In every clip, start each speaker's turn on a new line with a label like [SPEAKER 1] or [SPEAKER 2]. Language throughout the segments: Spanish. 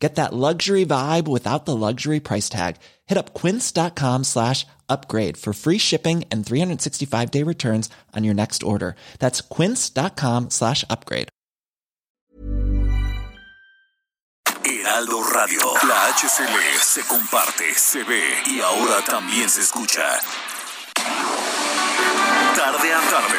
[SPEAKER 1] Get that luxury vibe without the luxury price tag. Hit up quince.com slash upgrade for free shipping and 365 day returns on your next order. That's quince.com slash upgrade.
[SPEAKER 2] Heraldo Radio. La HCL se comparte, se ve y ahora también se escucha. Tarde a tarde,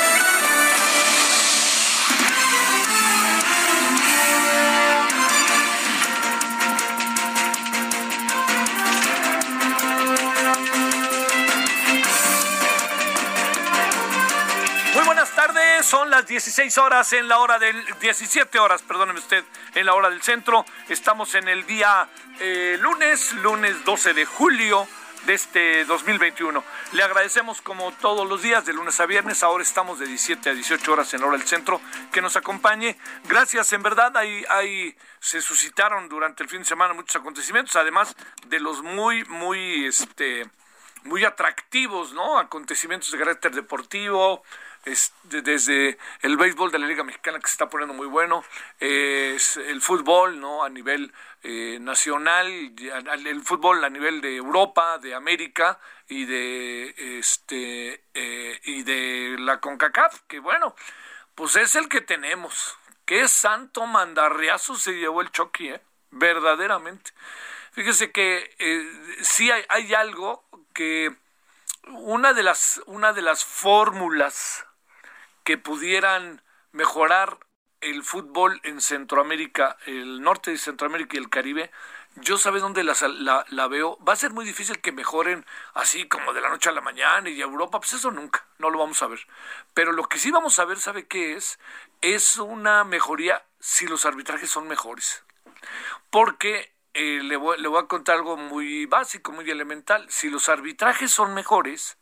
[SPEAKER 3] Tardes, son las 16 horas en la hora del 17 horas, perdóneme usted, en la hora del centro. Estamos en el día eh, lunes, lunes 12 de julio de este 2021. Le agradecemos como todos los días, de lunes a viernes, ahora estamos de 17 a 18 horas en la hora del centro, que nos acompañe. Gracias, en verdad, ahí, ahí se suscitaron durante el fin de semana muchos acontecimientos, además de los muy, muy, este, muy atractivos, ¿no? Acontecimientos de carácter deportivo, es de- desde el béisbol de la Liga Mexicana que se está poniendo muy bueno, es el fútbol, ¿no? A nivel eh, nacional, el fútbol a nivel de Europa, de América y de este eh, y de la Concacaf, que bueno, pues es el que tenemos. Qué santo mandarriazo se llevó el Chucky, ¿eh? Verdaderamente. Fíjese que eh, sí hay, hay algo que una de las una de las fórmulas que pudieran mejorar el fútbol en Centroamérica, el norte de Centroamérica y el Caribe, yo sabes dónde la, veo. Va a ser muy difícil que mejoren así como de la noche a la mañana y Europa, pues eso nunca, no lo vamos a ver. Pero lo que sí vamos a ver, ¿sabe qué es? Es una mejoría si los arbitrajes son mejores porque eh, le voy a contar algo muy básico, muy elemental. Si los arbitrajes son mejores,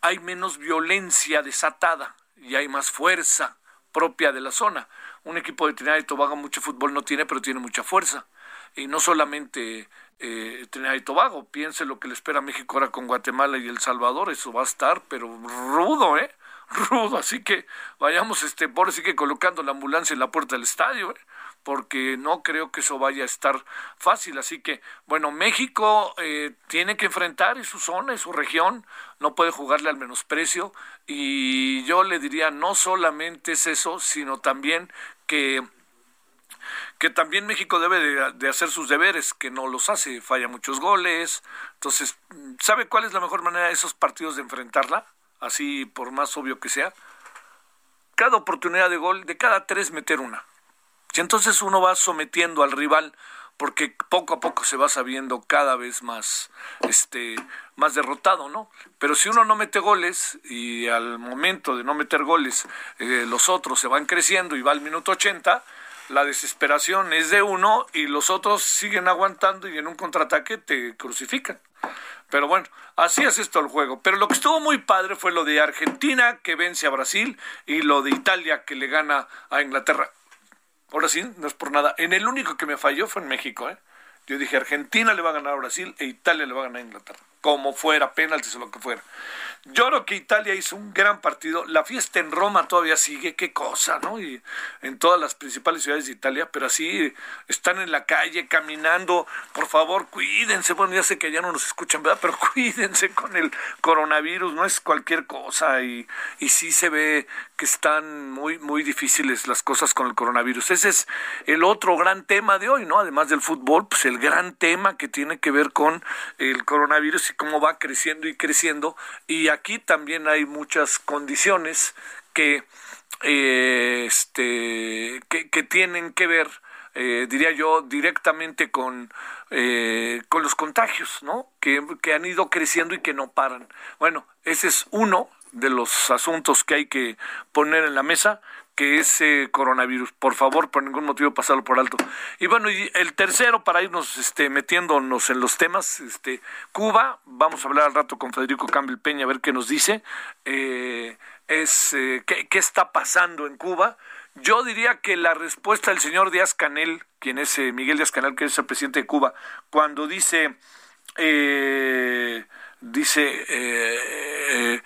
[SPEAKER 3] hay menos violencia desatada y hay más fuerza propia de la zona. Un equipo de Trinidad y Tobago mucho fútbol no tiene, pero tiene mucha fuerza. Y no solamente eh, Trinidad y Tobago, piense lo que le espera a México ahora con Guatemala y El Salvador, eso va a estar, pero rudo, ¿eh? Rudo, así que vayamos, este, por sí que colocando la ambulancia en la puerta del estadio, ¿eh? Porque no creo que eso vaya a estar fácil. Así que, bueno, México eh, tiene que enfrentar en su zona, en su región, no puede jugarle al menosprecio. Y yo le diría, no solamente es eso, sino también que que también México debe de, de hacer sus deberes, que no los hace, falla muchos goles. Entonces, ¿sabe cuál es la mejor manera de esos partidos de enfrentarla? Así, por más obvio que sea. Cada oportunidad de gol, de cada tres meter una. Entonces uno va sometiendo al rival porque poco a poco se va sabiendo cada vez más este más derrotado, ¿no? Pero si uno no mete goles y al momento de no meter goles eh, los otros se van creciendo y va al minuto 80, la desesperación es de uno y los otros siguen aguantando y en un contraataque te crucifican. Pero bueno, así es esto el juego. Pero lo que estuvo muy padre fue lo de Argentina que vence a Brasil y lo de Italia que le gana a Inglaterra. Ahora sí, no es por nada. En el único que me falló fue en México, ¿eh? Yo dije, Argentina le va a ganar a Brasil e Italia le va a ganar a Inglaterra. Como fuera, penaltis o lo que fuera. Yo creo que Italia hizo un gran partido. La fiesta en Roma todavía sigue, qué cosa, ¿no? Y en todas las principales ciudades de Italia, pero así están en la calle caminando. Por favor, cuídense. Bueno, ya sé que ya no nos escuchan, ¿verdad? Pero cuídense con el coronavirus, no es cualquier cosa. Y, y sí se ve que están muy, muy difíciles las cosas con el coronavirus. Ese es el otro gran tema de hoy, ¿no? Además del fútbol, pues el gran tema que tiene que ver con el coronavirus y cómo va creciendo y creciendo. Y aquí también hay muchas condiciones que, eh, este, que, tienen que ver, eh, diría yo, directamente con, eh, con los contagios, ¿no? Que, que han ido creciendo y que no paran. Bueno, ese es uno de los asuntos que hay que poner en la mesa, que es coronavirus. Por favor, por ningún motivo pasarlo por alto. Y bueno, y el tercero, para irnos este, metiéndonos en los temas, este, Cuba, vamos a hablar al rato con Federico Campbell Peña, a ver qué nos dice, eh, es eh, ¿qué, qué, está pasando en Cuba. Yo diría que la respuesta del señor Díaz Canel, quien es eh, Miguel Díaz Canel, que es el presidente de Cuba, cuando dice... dice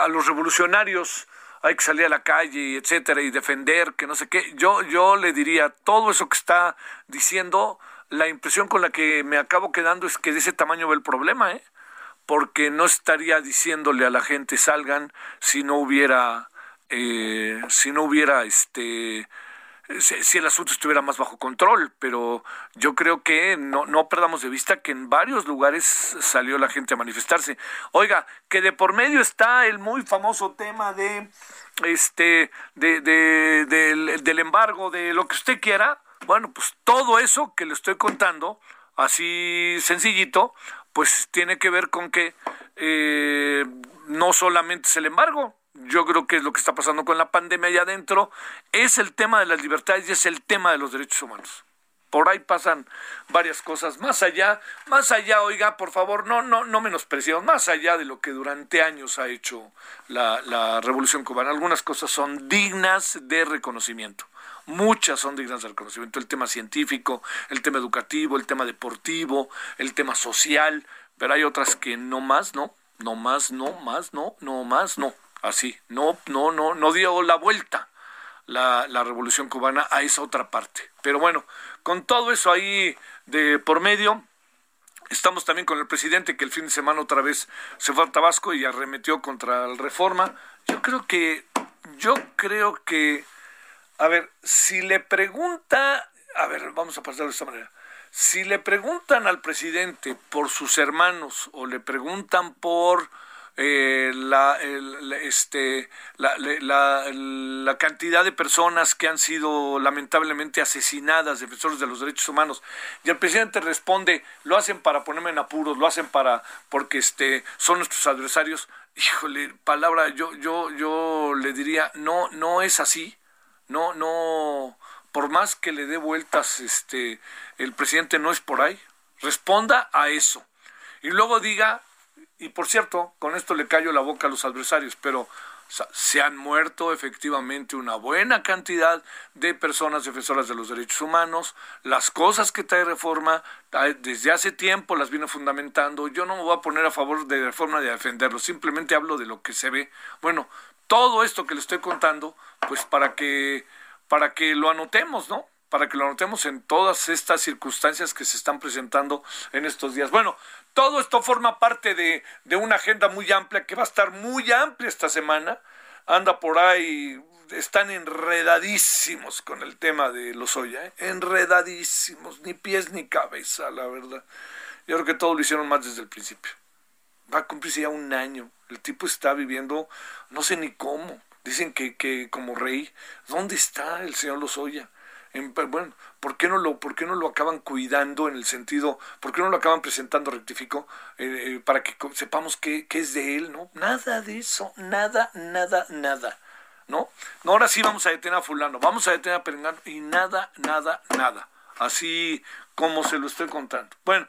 [SPEAKER 3] a los revolucionarios hay que salir a la calle, etcétera, y defender, que no sé qué. Yo, yo le diría, todo eso que está diciendo, la impresión con la que me acabo quedando es que de ese tamaño ve el problema, ¿eh? Porque no estaría diciéndole a la gente salgan si no hubiera, eh, si no hubiera este si, el asunto estuviera más bajo control, pero yo creo que no, perdamos de vista que en varios lugares salió la gente a manifestarse. Oiga, que de por medio está el muy famoso tema de este de, de, del, del embargo, de lo que usted quiera. Bueno, pues todo eso que le estoy contando, así sencillito, pues tiene que ver con que eh, no solamente es el embargo, yo creo que es lo que está pasando con la pandemia allá adentro, es el tema de las libertades y es el tema de los derechos humanos. Por ahí pasan varias cosas. Más allá, más allá, oiga, por favor, no, no, no menospreciemos, más allá de lo que durante años ha hecho la, la revolución cubana. Algunas cosas son dignas de reconocimiento. Muchas son dignas de reconocimiento. El tema científico, el tema educativo, el tema deportivo, el tema social, pero hay otras que no más, no, no más, no más, no, no más, no así. No, no, no, no dio la vuelta la, revolución cubana a esa otra parte. Pero bueno, con todo eso ahí de por medio, Estamos también con el presidente que el fin de semana otra vez se fue a Tabasco y arremetió contra la reforma. Yo creo que, yo creo que, a ver, si le pregunta, a ver, vamos a pasarlo de esta manera. Si le preguntan al presidente por sus hermanos o le preguntan por eh, la, este, la, la, cantidad de personas que han sido lamentablemente asesinadas, defensores de los derechos humanos. Y el presidente responde, lo hacen para ponerme en apuros, lo hacen para, porque este, son nuestros adversarios. Híjole, palabra, yo, yo, yo le diría, no, no es así, no, no, por más que le dé vueltas, este, el presidente no es por ahí. Responda a eso. Y luego diga y por cierto, con esto le callo la boca a los adversarios, pero se han muerto efectivamente una buena cantidad de personas defensoras de los derechos humanos. Las cosas que trae reforma, desde hace tiempo las vino fundamentando. Yo no me voy a poner a favor de reforma de defenderlo, simplemente hablo de lo que se ve. Bueno, todo esto que le estoy contando, pues para que, para que lo anotemos, ¿no? para que lo anotemos en todas estas circunstancias que se están presentando en estos días. Bueno, todo esto forma parte de, una agenda muy amplia que va a estar muy amplia esta semana. Anda por ahí, están enredadísimos con el tema de los ¿eh? enredadísimos, ni pies ni cabeza, la verdad. Yo creo que todo lo hicieron más desde el principio. Va a cumplirse ya un año. El tipo está viviendo, no sé ni cómo. Dicen que, que como rey, ¿dónde está el señor Lozoya? Bueno, ¿por qué, no lo, ¿por qué no lo acaban cuidando en el sentido, por qué no lo acaban presentando, rectifico, eh, eh, para que sepamos qué, es de él, ¿no? Nada de eso, nada, nada, nada, ¿no? No, ahora sí vamos a detener a fulano, vamos a detener a Perengano y nada, nada, nada, así como se lo estoy contando. Bueno,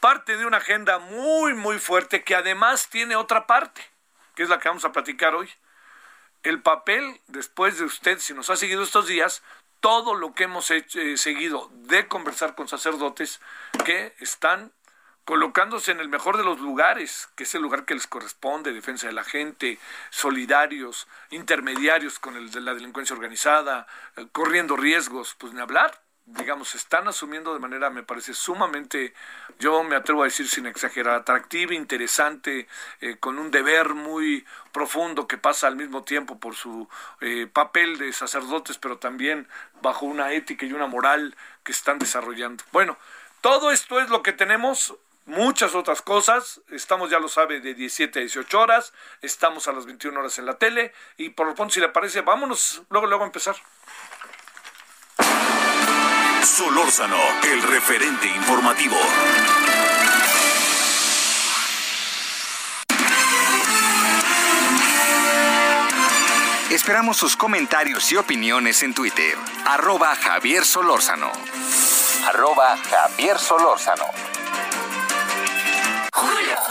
[SPEAKER 3] parte de una agenda muy, muy fuerte que además tiene otra parte, que es la que vamos a platicar hoy. El papel, después de usted, si nos ha seguido estos días, todo lo que hemos hecho, eh, seguido de conversar con sacerdotes que están colocándose en el mejor de los lugares, que es el lugar que les corresponde, defensa de la gente, solidarios, intermediarios con el de la delincuencia organizada, eh, corriendo riesgos, pues ni hablar digamos, están asumiendo de manera, me parece, sumamente, yo me atrevo a decir sin exagerar, atractiva, interesante, eh, con un deber muy profundo que pasa al mismo tiempo por su eh, papel de sacerdotes, pero también bajo una ética y una moral que están desarrollando. Bueno, todo esto es lo que tenemos. Muchas otras cosas, estamos ya lo sabe de 17 a 18 horas, estamos a las 21 horas en la tele y por lo pronto si le parece, vámonos luego luego a empezar.
[SPEAKER 2] Solórzano, el referente informativo.
[SPEAKER 4] Esperamos sus comentarios y opiniones en Twitter. Arroba Javier Solórzano. Arroba Javier Solórzano.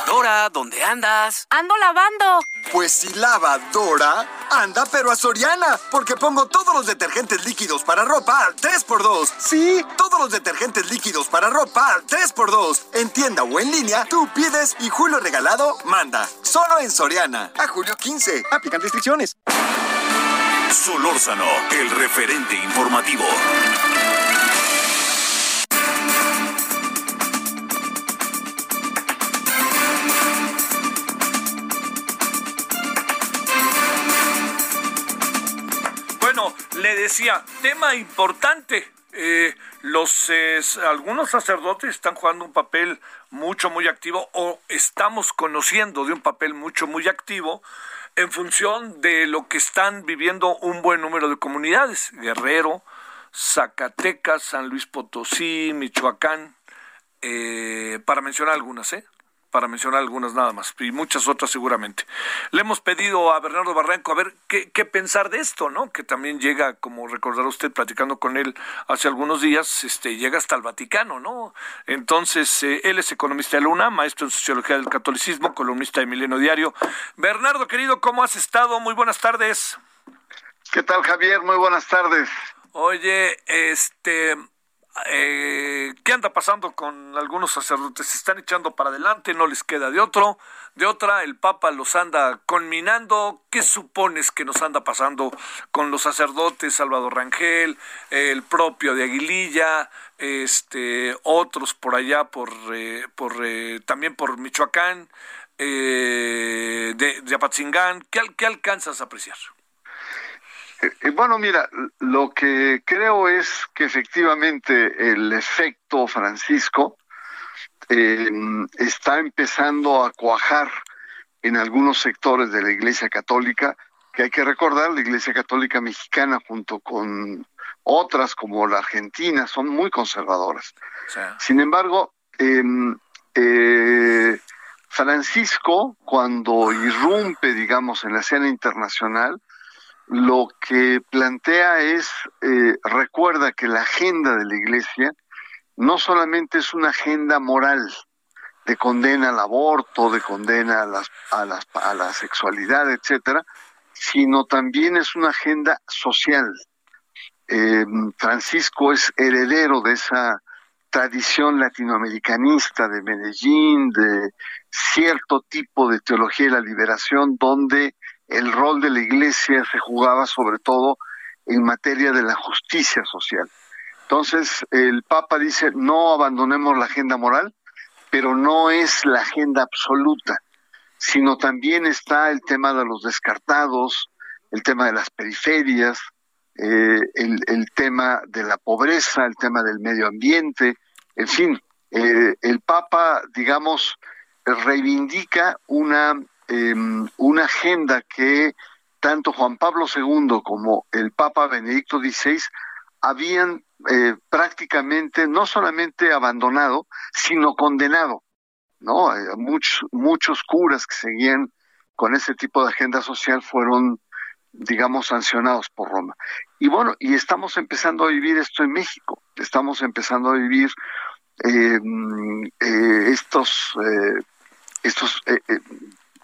[SPEAKER 5] Dora, ¿dónde andas?
[SPEAKER 6] Ando lavando.
[SPEAKER 7] Pues si lava Dora, anda pero a Soriana, porque pongo todos los detergentes líquidos para ropa al 3x2. Sí, todos los detergentes líquidos para ropa al 3x2. En tienda o en línea, tú pides y Julio Regalado manda. Solo en Soriana. A julio 15. Aplican restricciones.
[SPEAKER 2] Solórzano, el referente informativo.
[SPEAKER 3] Le decía, tema importante. Eh, los algunos sacerdotes están jugando un papel mucho muy activo o estamos conociendo de un papel mucho muy activo en función de lo que están viviendo un buen número de comunidades, Guerrero, Zacatecas, San Luis Potosí, Michoacán, eh, para mencionar algunas, ¿eh? Para mencionar algunas nada más, y muchas otras seguramente. Le hemos pedido a Bernardo Barranco a ver qué, qué, pensar de esto, ¿no? Que también llega, como recordará usted, platicando con él hace algunos días, este, llega hasta el Vaticano, ¿no? Entonces, eh, él es economista de la UNAM, maestro en Sociología del Catolicismo, columnista de Milenio Diario. Bernardo, querido, ¿cómo has estado? Muy buenas tardes.
[SPEAKER 8] ¿Qué tal, Javier? Muy buenas tardes.
[SPEAKER 3] Oye, este, eh, ¿qué anda pasando con algunos sacerdotes? Se están echando para adelante, no les queda de otro, de otra, el Papa los anda conminando. ¿Qué supones que nos anda pasando con los sacerdotes, Salvador Rangel, el propio de Aguililla, este, otros por allá, por, eh, por eh, también por Michoacán, de, de ¿Qué alcanzas a apreciar?
[SPEAKER 8] Eh, bueno, mira, lo que creo es que efectivamente el efecto Francisco eh, está empezando a cuajar en algunos sectores de la Iglesia Católica, que hay que recordar, la Iglesia Católica mexicana junto con otras como la Argentina son muy conservadoras. Sí. Sin embargo, em, eh, Francisco, cuando irrumpe, digamos, en la escena internacional, lo que plantea es, eh, recuerda que la agenda de la Iglesia no solamente es una agenda moral de condena al aborto, de condena a, las, a, las, a la sexualidad, etcétera, sino también es una agenda social. Eh, Francisco es heredero de esa tradición latinoamericanista de Medellín, de cierto tipo de teología de la liberación, donde el rol de la iglesia se jugaba sobre todo en materia de la justicia social. Entonces, el Papa dice, no abandonemos la agenda moral, pero no es la agenda absoluta, sino también está el tema de los descartados, el tema de las periferias, eh, el, tema de la pobreza, el tema del medio ambiente, en fin, eh, el Papa, digamos, reivindica una eh, una agenda que tanto Juan Pablo II como el Papa Benedicto XVI habían eh, prácticamente no solamente abandonado, sino condenado. ¿no? Eh, muchos, muchos curas que seguían con ese tipo de agenda social fueron, digamos, sancionados por Roma. Y bueno, y estamos empezando a vivir esto en México, estamos empezando a vivir eh, eh, estos, estos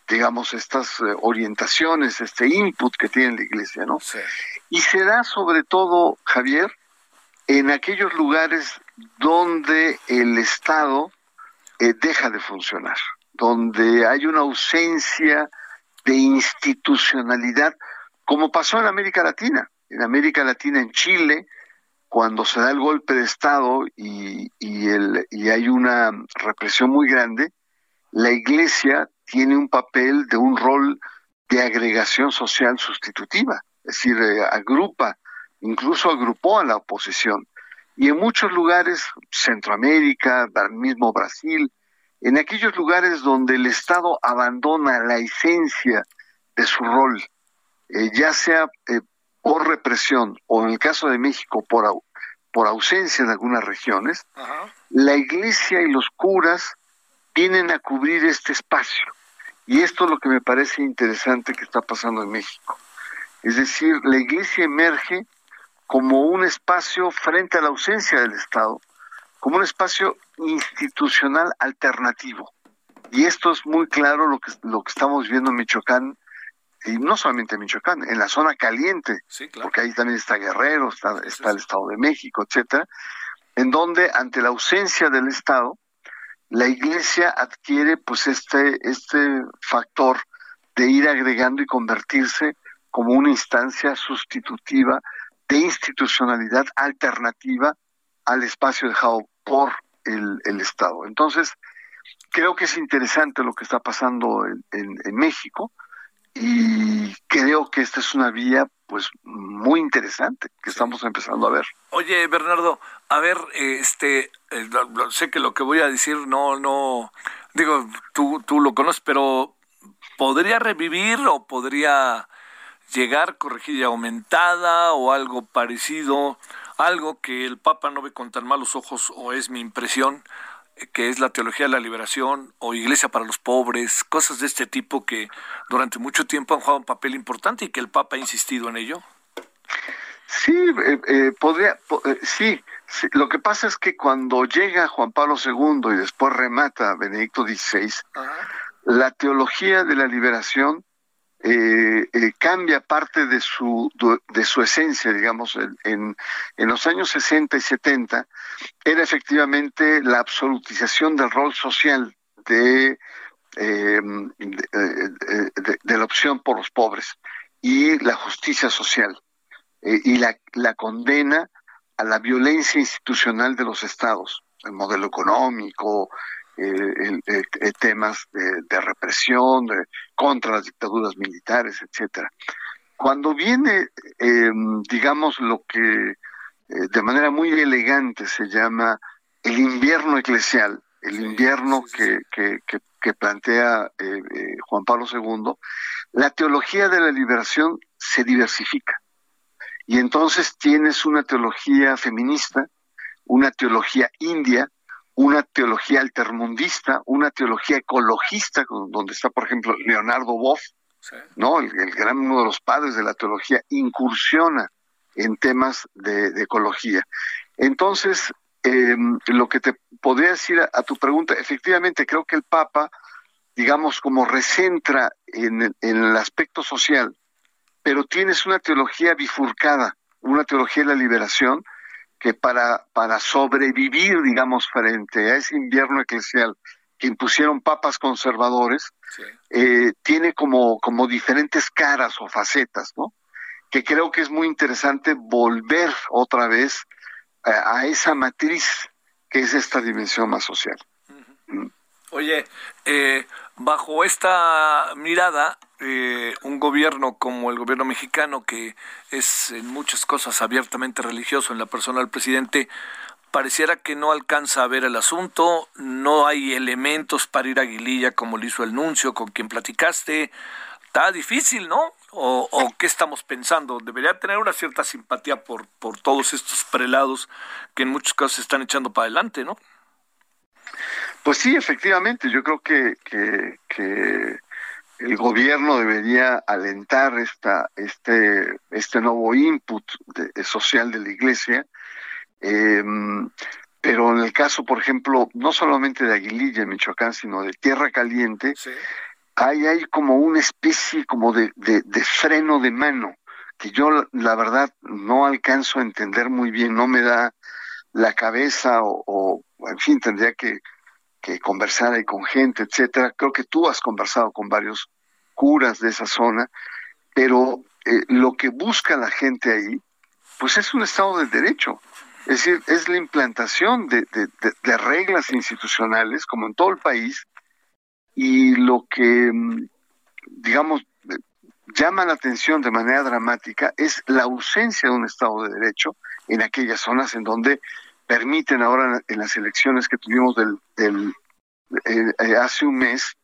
[SPEAKER 8] digamos, estas orientaciones, este input que tiene la iglesia, ¿no?
[SPEAKER 3] Sí.
[SPEAKER 8] Y se da sobre todo, Javier, en aquellos lugares donde el Estado eh, deja de funcionar, donde hay una ausencia de institucionalidad, como pasó en América Latina. En América Latina, en Chile, cuando se da el golpe de Estado y, y, el, y hay una represión muy grande, la Iglesia tiene un papel de un rol de agregación social sustitutiva, es decir, eh, agrupa, incluso agrupó a la oposición. Y en muchos lugares, Centroamérica, mismo Brasil, en aquellos lugares donde el Estado abandona la esencia de su rol, eh, ya sea eh, por represión o en el caso de México por, au por ausencia en algunas regiones, la iglesia y los curas vienen a cubrir este espacio. Y esto es lo que me parece interesante que está pasando en México. Es decir, la iglesia emerge como un espacio frente a la ausencia del Estado, como un espacio institucional alternativo. Y esto es muy claro lo que, lo que estamos viendo en Michoacán, y no solamente en Michoacán, en la zona caliente, porque ahí también está Guerrero, está, está el Estado de México, etcétera, en donde ante la ausencia del Estado, la Iglesia adquiere pues este, este factor de ir agregando y convertirse como una instancia sustitutiva de institucionalidad alternativa al espacio dejado por el, Estado. Entonces, creo que es interesante lo que está pasando en, México y creo que esta es una vía pues muy interesante que estamos empezando a ver.
[SPEAKER 3] Oye, Bernardo, a ver, este, eh, sé que lo que voy a decir no, no, digo, tú, tú lo conoces, pero ¿podría revivir o podría llegar corregida aumentada o algo parecido, algo que el Papa no ve con tan malos ojos o es mi impresión, que es la teología de la liberación o iglesia para los pobres, cosas de este tipo que durante mucho tiempo han jugado un papel importante y que el Papa ha insistido en ello?
[SPEAKER 8] Sí, eh, eh, podría, eh, sí, Lo que pasa es que cuando llega Juan Pablo II y después remata Benedicto XVI, la teología de la liberación eh, eh, cambia parte de su, de su esencia, digamos, en, en los años 60 y 70, era efectivamente la absolutización del rol social de, em, de, la opción por los pobres y la justicia social eh, y la, la condena a la violencia institucional de los estados, el modelo económico, eh, eh, temas de, represión contra las dictaduras militares, etcétera. Cuando viene, em, digamos, lo que eh, de manera muy elegante se llama el invierno eclesial, el invierno que, que, que, plantea Juan Pablo II, la teología de la liberación se diversifica. Y entonces tienes una teología feminista, una teología india, una teología altermundista, una teología ecologista, donde está, por ejemplo, Leonardo Boff, ¿no? El, gran uno de los padres de la teología, incursiona en temas de, ecología. Entonces, em, lo que te podría decir a, tu pregunta, efectivamente creo que el Papa, digamos, como recentra en, en el aspecto social, pero tienes una teología bifurcada, una teología de la liberación, que para, para sobrevivir, digamos, frente a ese invierno eclesial que impusieron papas conservadores, eh, tiene como, como diferentes caras o facetas, ¿no? Que creo que es muy interesante volver otra vez a, esa matriz que es esta dimensión más social.
[SPEAKER 3] Oye, eh, bajo esta mirada, eh, un gobierno como el gobierno mexicano, que es en muchas cosas abiertamente religioso en la persona del presidente, pareciera que no alcanza a ver el asunto, no hay elementos para ir a Aguililla como lo hizo el nuncio con quien platicaste. Está difícil, ¿no? O, qué estamos pensando? Debería tener una cierta simpatía por, por todos estos prelados que en muchos casos se están echando para adelante, ¿no?
[SPEAKER 8] Pues sí, efectivamente, yo creo que, el gobierno debería alentar esta, este, este nuevo input social de la iglesia. Em, pero en el caso, por ejemplo, no solamente de Aguililla, en Michoacán, sino de Tierra Caliente, hay, hay como una especie como de, de, freno de mano que yo la verdad no alcanzo a entender muy bien, no me da la cabeza o, o en fin, tendría que que conversar con gente, etcétera. Creo que tú has conversado con varios curas de esa zona, pero eh, lo que busca la gente ahí, pues es un Estado de Derecho. Es decir, es la implantación de, de, reglas institucionales, como en todo el país, y lo que, mm, digamos, llama la atención de manera dramática es la ausencia de un Estado de Derecho en aquellas zonas en donde permiten ahora en las elecciones que tuvimos del, del eh, eh, hace un mes,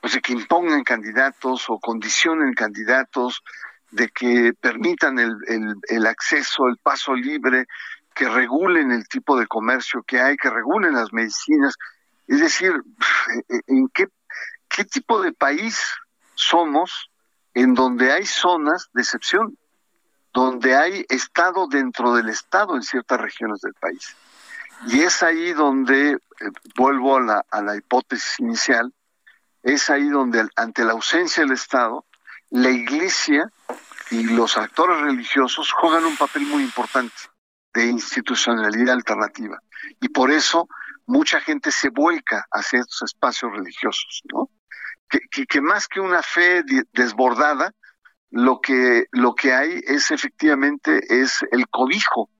[SPEAKER 8] pues de que impongan candidatos o condicionen candidatos, de que permitan el, el, el acceso, el paso libre, que regulen el tipo de comercio que hay, que regulen las medicinas. Es decir, ¿en qué, qué tipo de país somos en donde hay zonas de excepción? donde hay Estado dentro del Estado en ciertas regiones del país. Y es ahí donde, eh, vuelvo a la, a la hipótesis inicial, es ahí donde ante la ausencia del Estado, la Iglesia y los actores religiosos juegan un papel muy importante de institucionalidad alternativa. Y por eso mucha gente se vuelca hacia estos espacios religiosos, ¿no? Que, que, más que una fe desbordada, lo que, lo que hay es efectivamente es el cobijo,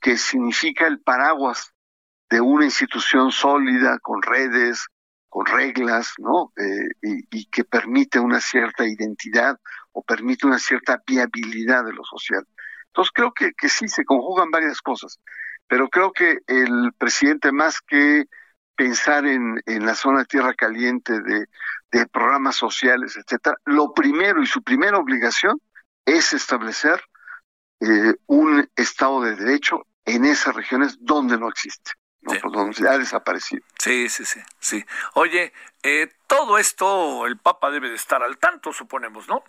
[SPEAKER 8] que significa el paraguas de una institución sólida, con redes, con reglas, ¿no? Eh, y, que permite una cierta identidad o permite una cierta viabilidad de lo social. Entonces creo que, que sí se conjugan varias cosas, pero creo que el presidente más que pensar en, en la zona de tierra caliente de, de programas sociales, etcétera, lo primero y su primera obligación es establecer eh, un Estado de Derecho en esas regiones donde no existe. ¿No? Pues donde ha desaparecido.
[SPEAKER 3] Sí, sí, sí, sí. Oye, eh, todo esto el Papa debe de estar al tanto, suponemos, ¿no?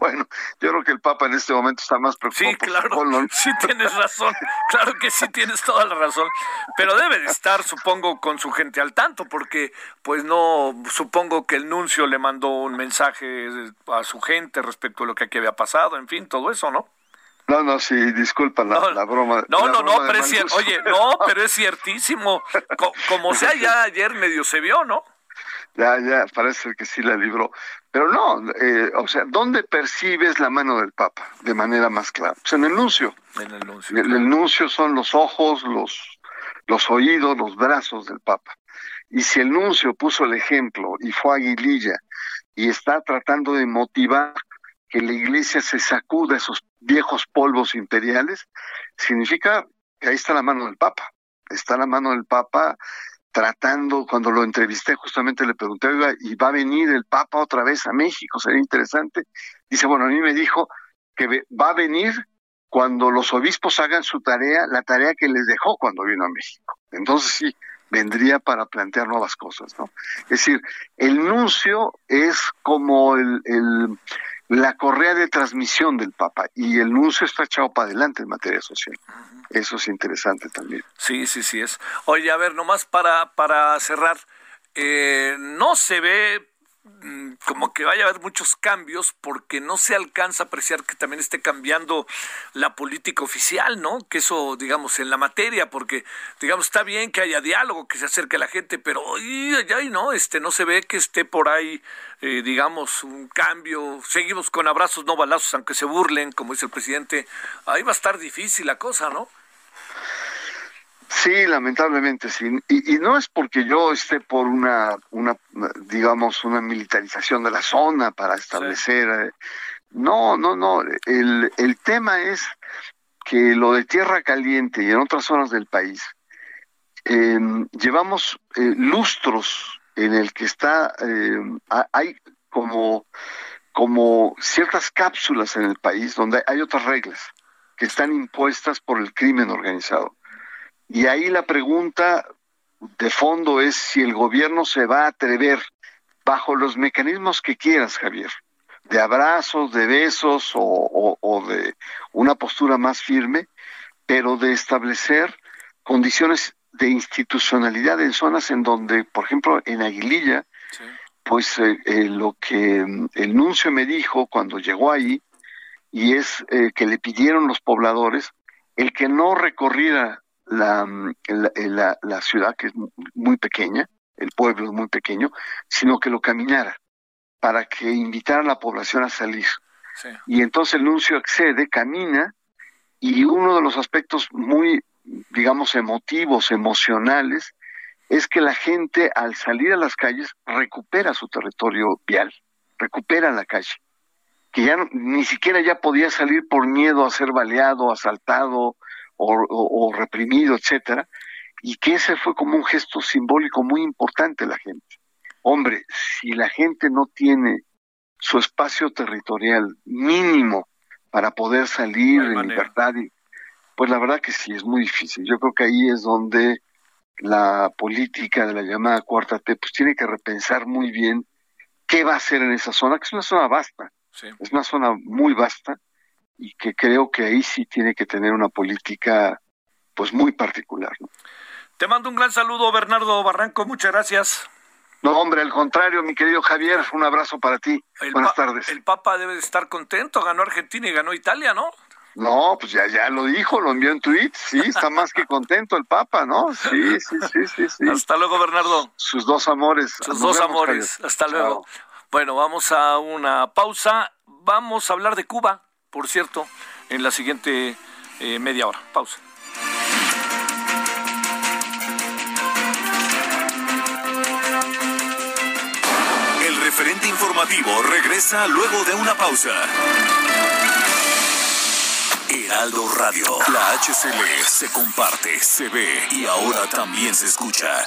[SPEAKER 8] Bueno, yo creo que el Papa en este momento está más preocupado.
[SPEAKER 3] Sí, claro, sí tienes razón, claro que sí tienes toda la razón, pero debe de estar, supongo, con su gente al tanto, porque pues no, supongo que el nuncio le mandó un mensaje a su gente respecto a lo que aquí había pasado, en fin, todo eso, ¿no?
[SPEAKER 8] No, no, sí, disculpa la, broma.
[SPEAKER 3] No,
[SPEAKER 8] no,
[SPEAKER 3] no, pero es cierto, oye, no, pero es ciertísimo, como sea, ya ayer medio se vio, ¿no?
[SPEAKER 8] Ya, ya, parece que sí la libró. Pero no, eh, o sea, ¿dónde percibes la mano del Papa de manera más clara? Pues en el nuncio.
[SPEAKER 3] En el nuncio.
[SPEAKER 8] El, nuncio son los ojos, los, los oídos, los brazos del Papa. Y si el nuncio puso el ejemplo y fue a Aguililla y está tratando de motivar que la iglesia se sacuda esos viejos polvos imperiales, significa que ahí está la mano del Papa. Está la mano del Papa tratando, cuando lo entrevisté, justamente le pregunté, ¿y va a venir el Papa otra vez a México? Sería interesante. Dice, bueno, a mí me dijo que va a venir cuando los obispos hagan su tarea, la tarea que les dejó cuando vino a México. Entonces sí, vendría para plantear nuevas cosas, ¿no? Es decir, el nuncio es como el, el la correa de transmisión del Papa y el nuncio está echado para adelante en materia social. Eso es interesante también.
[SPEAKER 3] Sí, sí, sí es. Oye, a ver, nomás para, para cerrar, eh, no se ve como que vaya a haber muchos cambios porque no se alcanza a apreciar que también esté cambiando la política oficial, ¿no? Que eso, digamos, en la materia, porque, digamos, está bien que haya diálogo, que se acerque a la gente, pero ya no, este, no se ve que esté por ahí, eh, digamos, un cambio. Seguimos con abrazos, no balazos, aunque se burlen, como dice el presidente. Ahí va a estar difícil la cosa, ¿no?
[SPEAKER 8] Sí, lamentablemente sí. Y, no es porque yo esté por una, una, digamos, una militarización de la zona para establecer. Eh, no, no, no. El, el tema es que lo de Tierra Caliente y en otras zonas del país, em, llevamos eh, lustros en el que está, em, hay como, como ciertas cápsulas en el país donde hay otras reglas que están impuestas por el crimen organizado. Y ahí la pregunta de fondo es si el gobierno se va a atrever, bajo los mecanismos que quieras, Javier, de abrazos, de besos o, de una postura más firme, pero de establecer condiciones de institucionalidad en zonas en donde, por ejemplo, en Aguililla, pues eh, eh, lo que mm, el nuncio me dijo cuando llegó ahí, y es eh, que le pidieron los pobladores el que no recorriera la, la, la, ciudad, que es muy pequeña, el pueblo es muy pequeño, sino que lo caminara para que invitara a la población a salir. Y entonces el nuncio accede, camina, y uno de los aspectos muy, digamos, emotivos, emocionales, es que la gente al salir a las calles recupera su territorio vial, recupera la calle, que ya ni siquiera ya podía salir por miedo a ser baleado, asaltado, o, reprimido, etcétera, y que ese fue como un gesto simbólico muy importante de la gente. Hombre, si la gente no tiene su espacio territorial mínimo para poder salir en libertad, pues la verdad que sí, es muy difícil. Yo creo que ahí es donde la política de la llamada cuarta T pues tiene que repensar muy bien qué va a hacer en esa zona, que es una zona vasta, es una zona muy vasta, y que creo que ahí sí tiene que tener una política pues muy particular.
[SPEAKER 3] Te mando un gran saludo, Bernardo Barranco, muchas gracias.
[SPEAKER 8] No, hombre, al contrario, mi querido Javier, un abrazo para ti. Buenas tardes.
[SPEAKER 3] El Papa debe de estar contento, ganó Argentina y ganó Italia, ¿no?
[SPEAKER 8] No, pues ya, ya lo dijo, lo envió en tweet, sí, está más que contento el Papa, ¿no? Sí, sí, sí, sí, sí.
[SPEAKER 3] Hasta luego, Bernardo.
[SPEAKER 8] Sus dos amores.
[SPEAKER 3] Sus dos amores, hasta luego. Bueno, vamos a una pausa, vamos a hablar de Cuba, por cierto, en la siguiente eh, media hora. Pausa.
[SPEAKER 2] El referente informativo regresa luego de una pausa. Heraldo Radio. La HCL se comparte, se ve y ahora también se escucha.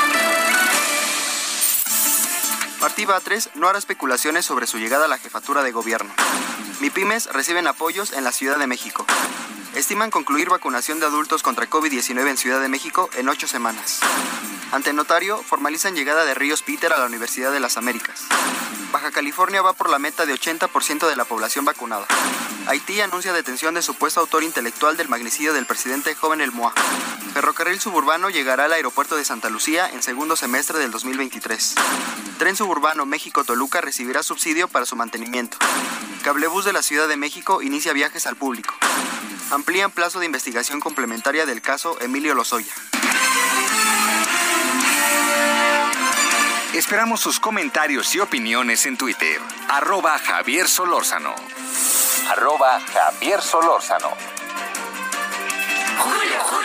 [SPEAKER 6] Martí Batres no hará especulaciones sobre su llegada a la jefatura de gobierno. MIPIMES reciben apoyos en la Ciudad de México. Estiman concluir vacunación de adultos contra COVID-19 en Ciudad de México en ocho semanas. Ante notario, formalizan llegada de Ríos Peter a la Universidad de las Américas. Baja California va por la meta de 80% de la población vacunada. Haití anuncia detención de supuesto autor intelectual del magnicidio del presidente joven El Moa. Ferrocarril suburbano llegará al aeropuerto de Santa Lucía en segundo semestre del 2023. Tren suburbano México-Toluca recibirá subsidio para su mantenimiento. Cablebús de la Ciudad de México inicia viajes al público. Amplían plazo de investigación complementaria del caso Emilio Lozoya.
[SPEAKER 4] Esperamos sus comentarios y opiniones en Twitter. Arroba Javier Solórzano. Arroba Javier Solórzano.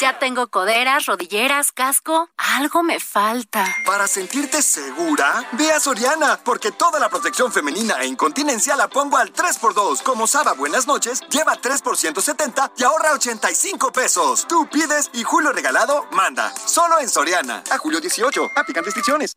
[SPEAKER 9] Ya tengo coderas, rodilleras, casco. Algo me falta.
[SPEAKER 7] Para sentirte segura, ve a Soriana, porque toda la protección femenina e incontinencia la pongo al 3x2. Como Saba Buenas noches, lleva 3 por 170 y ahorra 85 pesos. Tú pides y Julio Regalado manda. Solo en Soriana. A julio 18. Aplican restricciones.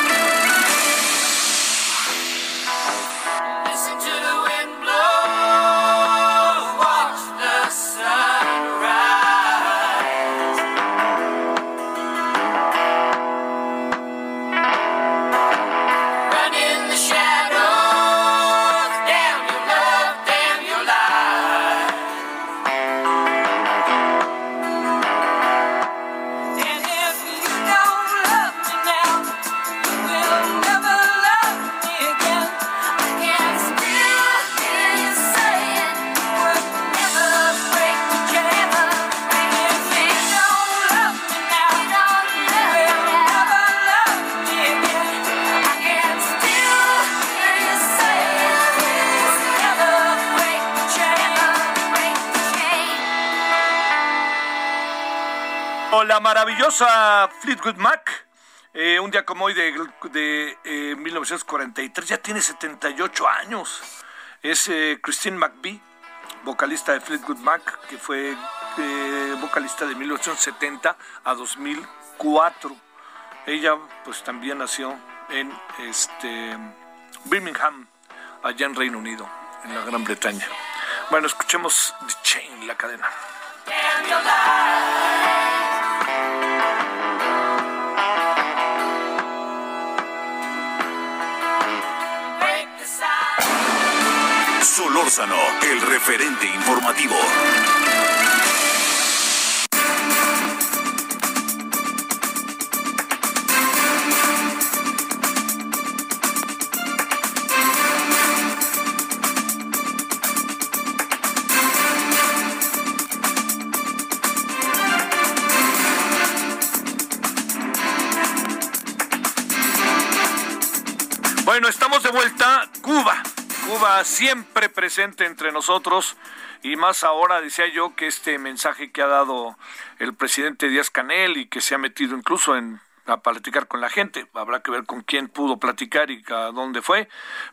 [SPEAKER 3] Maravillosa Fleetwood Mac. Eh, un día como hoy de, de 1943, eh, ya tiene 78 años. Es eh, Christine McVie, vocalista de Fleetwood Mac, que fue vocalista de 1970 a 2004. Ella pues también nació en este Birmingham, allá en Reino Unido, en la Gran Bretaña. Bueno, escuchemos The Chain, la cadena.
[SPEAKER 2] El referente informativo.
[SPEAKER 3] Bueno, estamos de vuelta. Cuba. Cuba siempre presente entre nosotros y más ahora decía yo que este mensaje que ha dado el presidente Díaz Canel y que se ha metido incluso en a platicar con la gente. Habrá que ver con quién pudo platicar y a dónde fue.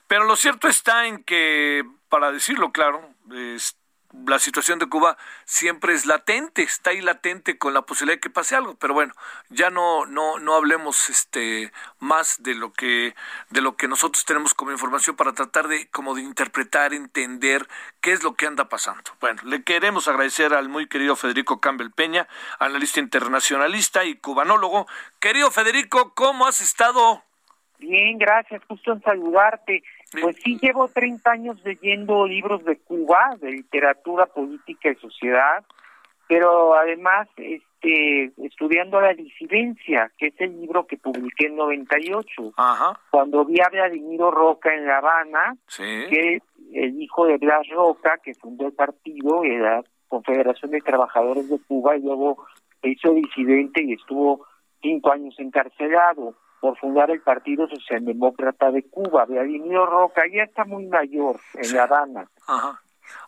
[SPEAKER 3] Pero lo cierto está en que, para decirlo claro, este, la situación de Cuba siempre es latente, está ahí latente con la posibilidad de que pase algo, pero bueno, ya no no no hablemos este más de lo que de lo que nosotros tenemos como información para tratar de como de interpretar, entender qué es lo que anda pasando. Bueno, le queremos agradecer al muy querido Federico Campbell Peña, analista internacionalista y cubanólogo. Querido Federico, ¿cómo has estado?
[SPEAKER 10] Bien, gracias, justo en saludarte. Pues sí, llevo 30 años leyendo libros de Cuba, de literatura, política y sociedad, pero además este, estudiando la disidencia, que es el libro que publiqué en 98,
[SPEAKER 3] Ajá.
[SPEAKER 10] cuando vi a Vladimiro Roca en La Habana,
[SPEAKER 3] Sí.
[SPEAKER 10] que el hijo de Blas Roca, que fundó el partido, de la Confederación de Trabajadores de Cuba, y luego se hizo disidente y estuvo cinco años encarcelado por fundar el Partido Socialdemócrata de Cuba. Vladimiro Roca ya está muy mayor en La Habana.
[SPEAKER 3] Ajá.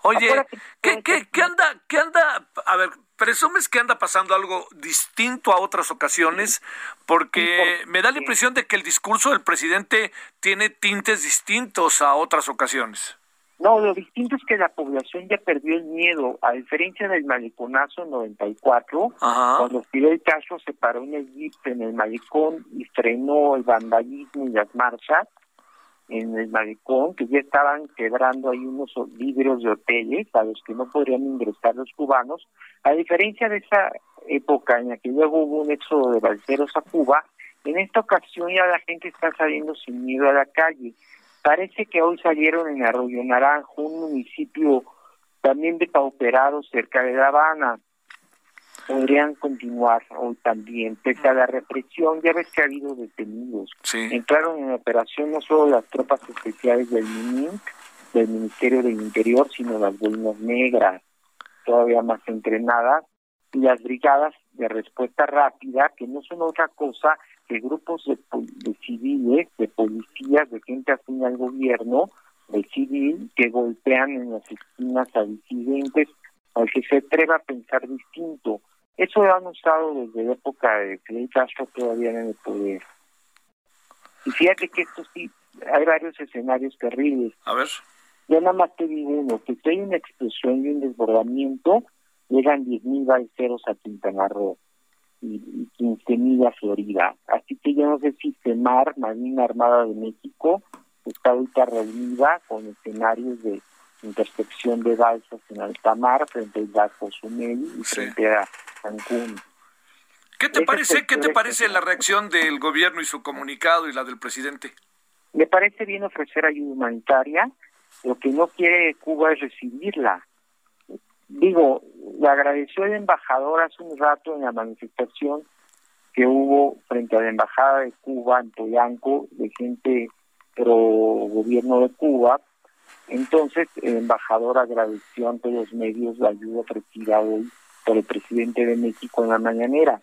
[SPEAKER 3] Oye, ¿qué, qué, qué anda, qué anda, a ver, presumes que anda pasando algo distinto a otras ocasiones? Porque me da la impresión de que el discurso del presidente tiene tintes distintos a otras ocasiones.
[SPEAKER 10] No, lo distinto es que la población ya perdió el miedo, a diferencia del maleconazo en 94,
[SPEAKER 3] Ajá.
[SPEAKER 10] cuando Fidel Castro se paró en el jeep en el malecón y frenó el vandalismo y las marchas en el malecón, que ya estaban quebrando ahí unos vidrios de hoteles a los que no podrían ingresar los cubanos, a diferencia de esa época en la que luego hubo un éxodo de balseros a Cuba, en esta ocasión ya la gente está saliendo sin miedo a la calle. Parece que hoy salieron en Arroyo Naranjo, un municipio también depauperado cerca de La Habana. Podrían continuar hoy también, pese a la represión, ya ves que ha habido detenidos.
[SPEAKER 3] Sí.
[SPEAKER 10] Entraron en operación no solo las tropas especiales del MININC, del Ministerio del Interior, sino las boinas negras, todavía más entrenadas, y las brigadas de respuesta rápida, que no son otra cosa que grupos de, civiles, de policías, de gente afín al gobierno, de civil, que golpean en las esquinas a disidentes, al que se atreva a pensar distinto. Eso lo han usado desde la época de Fidel Castro todavía en el poder. Y fíjate que esto sí, hay varios escenarios terribles.
[SPEAKER 3] A ver.
[SPEAKER 10] Yo nada más te digo uno, que si hay una explosión y un desbordamiento, llegan 10.000 balseros a Quintana Roo y, y 15.000 a Florida. Así que yo no sé si CEMAR, Marina Armada de México, está ahorita reunida con escenarios de intercepción de balsas en alta mar frente al Bar Cozumel y
[SPEAKER 3] Sí.
[SPEAKER 10] frente a Cancún.
[SPEAKER 3] ¿Qué te
[SPEAKER 10] Ese
[SPEAKER 3] parece, qué te parece la reacción del gobierno y su comunicado y la del presidente?
[SPEAKER 10] Me parece bien ofrecer ayuda humanitaria, lo que no quiere Cuba es recibirla. Digo, le agradeció el embajador hace un rato en la manifestación que hubo frente a la embajada de Cuba en Polanco de gente pro gobierno de Cuba. Entonces el embajador agradeció ante los medios la ayuda ofrecida hoy por el presidente de México en la mañanera.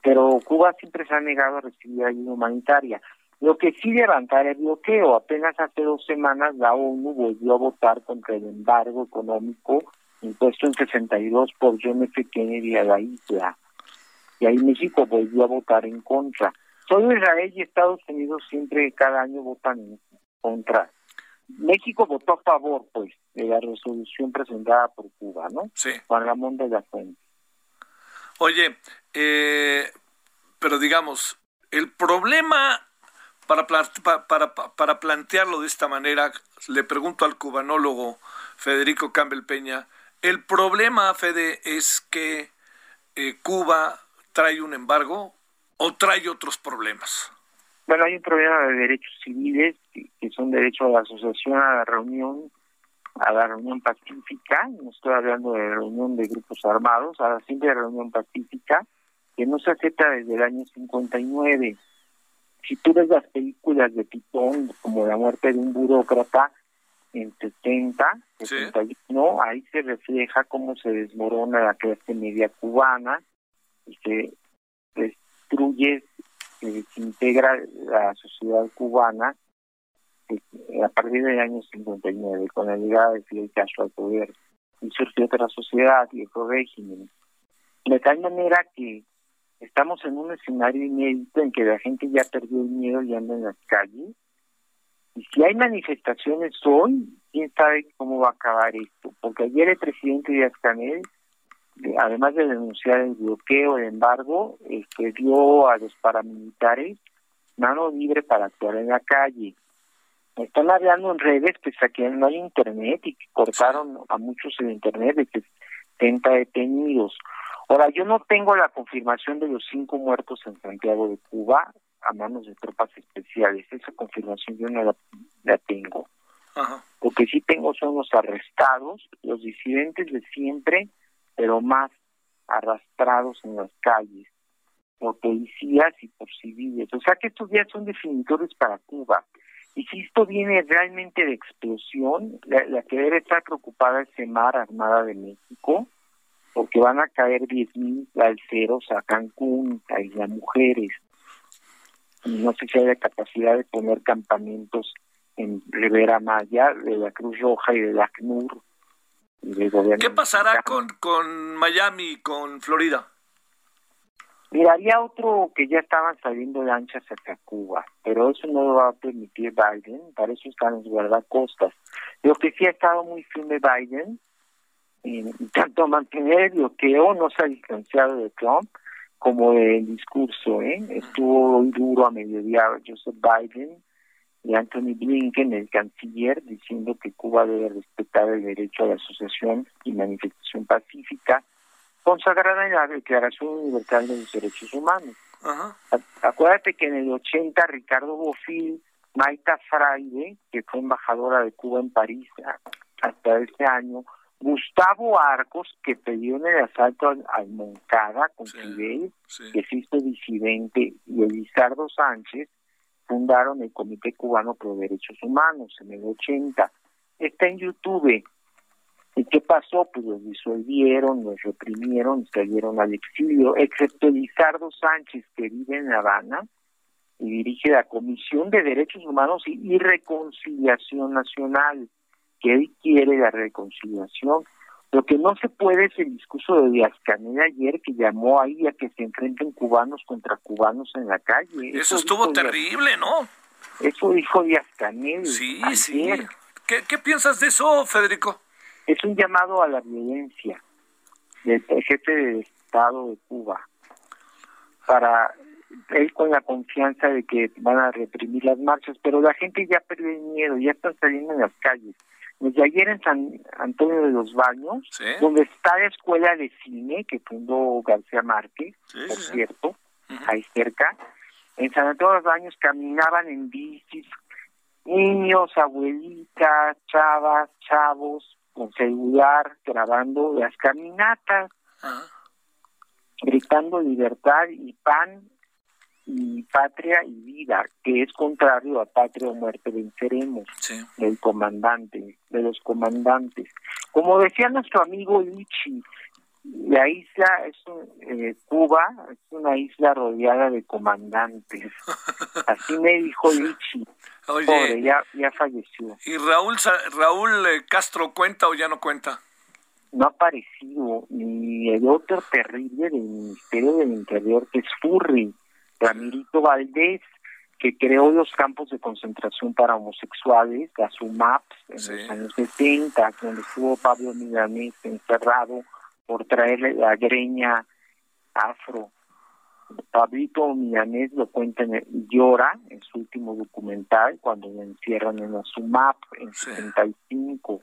[SPEAKER 10] Pero Cuba siempre se ha negado a recibir ayuda humanitaria. Lo que sí levantar el bloqueo. Apenas hace dos semanas la ONU volvió a votar contra el embargo económico impuesto en 62 por John F. Kennedy a la isla. Y ahí México volvió a votar en contra. Solo Israel y Estados Unidos siempre cada año votan en contra. México votó a favor, pues, de la resolución presentada por Cuba, ¿no?
[SPEAKER 3] Sí.
[SPEAKER 10] Juan Ramón de la Fuente.
[SPEAKER 3] Oye, eh, pero digamos, el problema, para, para, pa- para plantearlo de esta manera, le pregunto al cubanólogo Federico Campbell Peña, el problema, Fede, es que eh, Cuba trae un embargo o trae otros problemas.
[SPEAKER 10] Bueno, hay un problema de derechos civiles, que, son derecho a la asociación, a la reunión, a la reunión pacífica, no estoy hablando de reunión de grupos armados, a la simple reunión pacífica, que no se acepta desde el año 59. Si tú ves las películas de Pitón, como La muerte de un burócrata, en 70,
[SPEAKER 3] Sí.
[SPEAKER 10] 71, ahí se refleja cómo se desmorona la clase media cubana y se destruye, se desintegra la sociedad cubana a partir del año 59, con la llegada de Fidel Castro al poder, y surgió otra sociedad y otro régimen. De tal manera que Estamos en un escenario inédito en que la gente ya perdió el miedo y anda en las calles. Y si hay manifestaciones hoy, quién sabe cómo va a acabar esto. Porque ayer el presidente Díaz Canel, además de denunciar el bloqueo, el embargo, este, dio a los paramilitares mano libre para actuar en la calle. Están hablando en redes, pese a que no hay internet y cortaron a muchos el internet de que 70 detenidos. Ahora, yo no tengo la confirmación de los cinco muertos en Santiago de Cuba a manos de tropas especiales. Esa confirmación yo no la, tengo. Lo que sí tengo son los arrestados, los disidentes de siempre, pero más arrastrados en las calles por policías y por civiles. O sea que estos días son definitorios para Cuba. Y si esto viene realmente de explosión, la, que debe estar preocupada es Semar Armada de México, porque van a caer 10.000 balseros a Cancún, a Isla Mujeres. No sé si hay la capacidad de poner campamentos en Rivera Maya, de la Cruz Roja y de la ACNUR.
[SPEAKER 3] ¿Qué pasará con, con Miami y con Florida?
[SPEAKER 10] Mira, había otro que ya estaban saliendo lanchas hacia Cuba, pero eso no lo va a permitir Biden, para eso están los guardacostas. Lo que sí ha estado muy firme Biden, en tanto mantener el bloqueo, no se ha distanciado de Trump, como del discurso, ¿eh? Estuvo duro a mediodía Joseph Biden y Anthony Blinken, el canciller, diciendo que Cuba debe respetar el derecho a la asociación y manifestación pacífica, consagrada en la Declaración Universal de los Derechos Humanos. Acuérdate que en el 80 Ricardo Bofill, Maita Fraide, que fue embajadora de Cuba en París hasta este año, Gustavo Arcos, que pidió en el asalto al, Moncada con Fidel, que existe disidente, y Elizardo Sánchez, fundaron el Comité Cubano por Derechos Humanos en el 80. Está en YouTube, ¿Y qué pasó? Pues los disolvieron, los reprimieron y salieron al exilio, excepto Lizardo Sánchez, que vive en La Habana y dirige la Comisión de Derechos Humanos y, Reconciliación Nacional, que él quiere la reconciliación. Lo que no se puede es el discurso de Díaz Canel ayer, que llamó ahí a que se enfrenten cubanos contra cubanos en la calle.
[SPEAKER 3] Eso, estuvo terrible, ¿no?
[SPEAKER 10] Eso dijo Díaz Canel.
[SPEAKER 3] Sí, sí. ¿Qué, ¿Qué piensas de eso, Federico?
[SPEAKER 10] es un llamado a la violencia del jefe de Estado de Cuba para él con la confianza de que van a reprimir las marchas, pero la gente ya perdió el miedo, ya están saliendo en las calles. Desde ayer en San Antonio de los Baños, donde está la escuela de cine que fundó García Márquez, por cierto, ahí cerca, en San Antonio de los Baños caminaban en bicis niños, abuelitas, chavas, chavos, con celular grabando las caminatas, gritando libertad y pan y patria y vida, que es contrario a patria o muerte venceremos del comandante, de los comandantes. Como decía nuestro amigo Lichi, la isla es eh, Cuba, es una isla rodeada de comandantes. Así me dijo Lichi. Pobre, ya, ya falleció.
[SPEAKER 3] ¿Y Raúl, Raúl eh, Castro cuenta o ya no cuenta?
[SPEAKER 10] No ha aparecido. ni el otro terrible del Ministerio del Interior, que es Furry, Ramirito Valdés, que creó los campos de concentración para homosexuales, la SUMAPS, en los años 70, donde estuvo Pablo Milanés encerrado por traerle la greña afro. Pablito Milanés lo cuenta en llora en su último documental cuando lo encierran en la SUMAP en 75.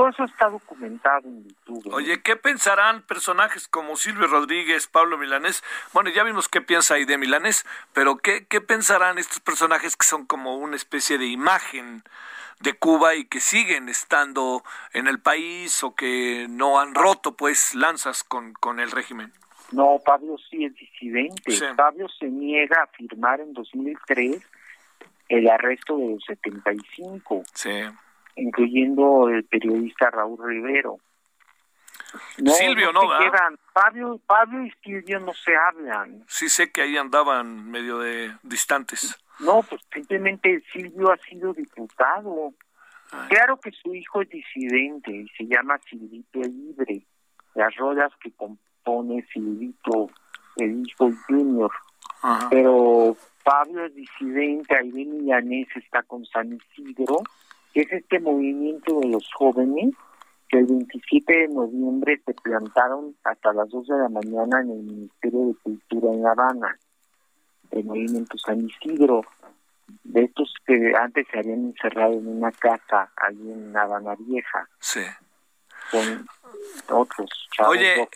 [SPEAKER 10] Todo eso está documentado en YouTube.
[SPEAKER 3] Oye, ¿qué pensarán personajes como Silvio Rodríguez, Pablo Milanés? Bueno, ya vimos qué piensa ahí de Milanés, pero ¿qué, qué pensarán estos personajes que son como una especie de imagen de Cuba y que siguen estando en el país o que no han roto pues lanzas con, con el régimen?
[SPEAKER 10] No, Pablo sí es disidente. Pablo se niega a firmar en 2003 el arresto de los 75,
[SPEAKER 3] sí.
[SPEAKER 10] Incluyendo el periodista Raúl Rivero.
[SPEAKER 3] Silvio, ¿no?
[SPEAKER 10] Pablo, Pablo y Silvio no se hablan.
[SPEAKER 3] Sí sé que ahí andaban medio de distantes.
[SPEAKER 10] No, pues simplemente Silvio ha sido diputado. Claro que su hijo es disidente y se llama Silvito Libre. Las rodas que, pone Silvito el hijo Junior. Pero Pablo es disidente, Aiden Millanés está con San Isidro, que es este movimiento de los jóvenes que el 27 de noviembre se plantaron hasta las 2 de la mañana en el Ministerio de Cultura en La Habana, el movimiento San Isidro, de estos que antes se habían encerrado en una casa ahí en La Habana Vieja.
[SPEAKER 3] Sí.
[SPEAKER 10] Con otros chavos
[SPEAKER 3] Oye,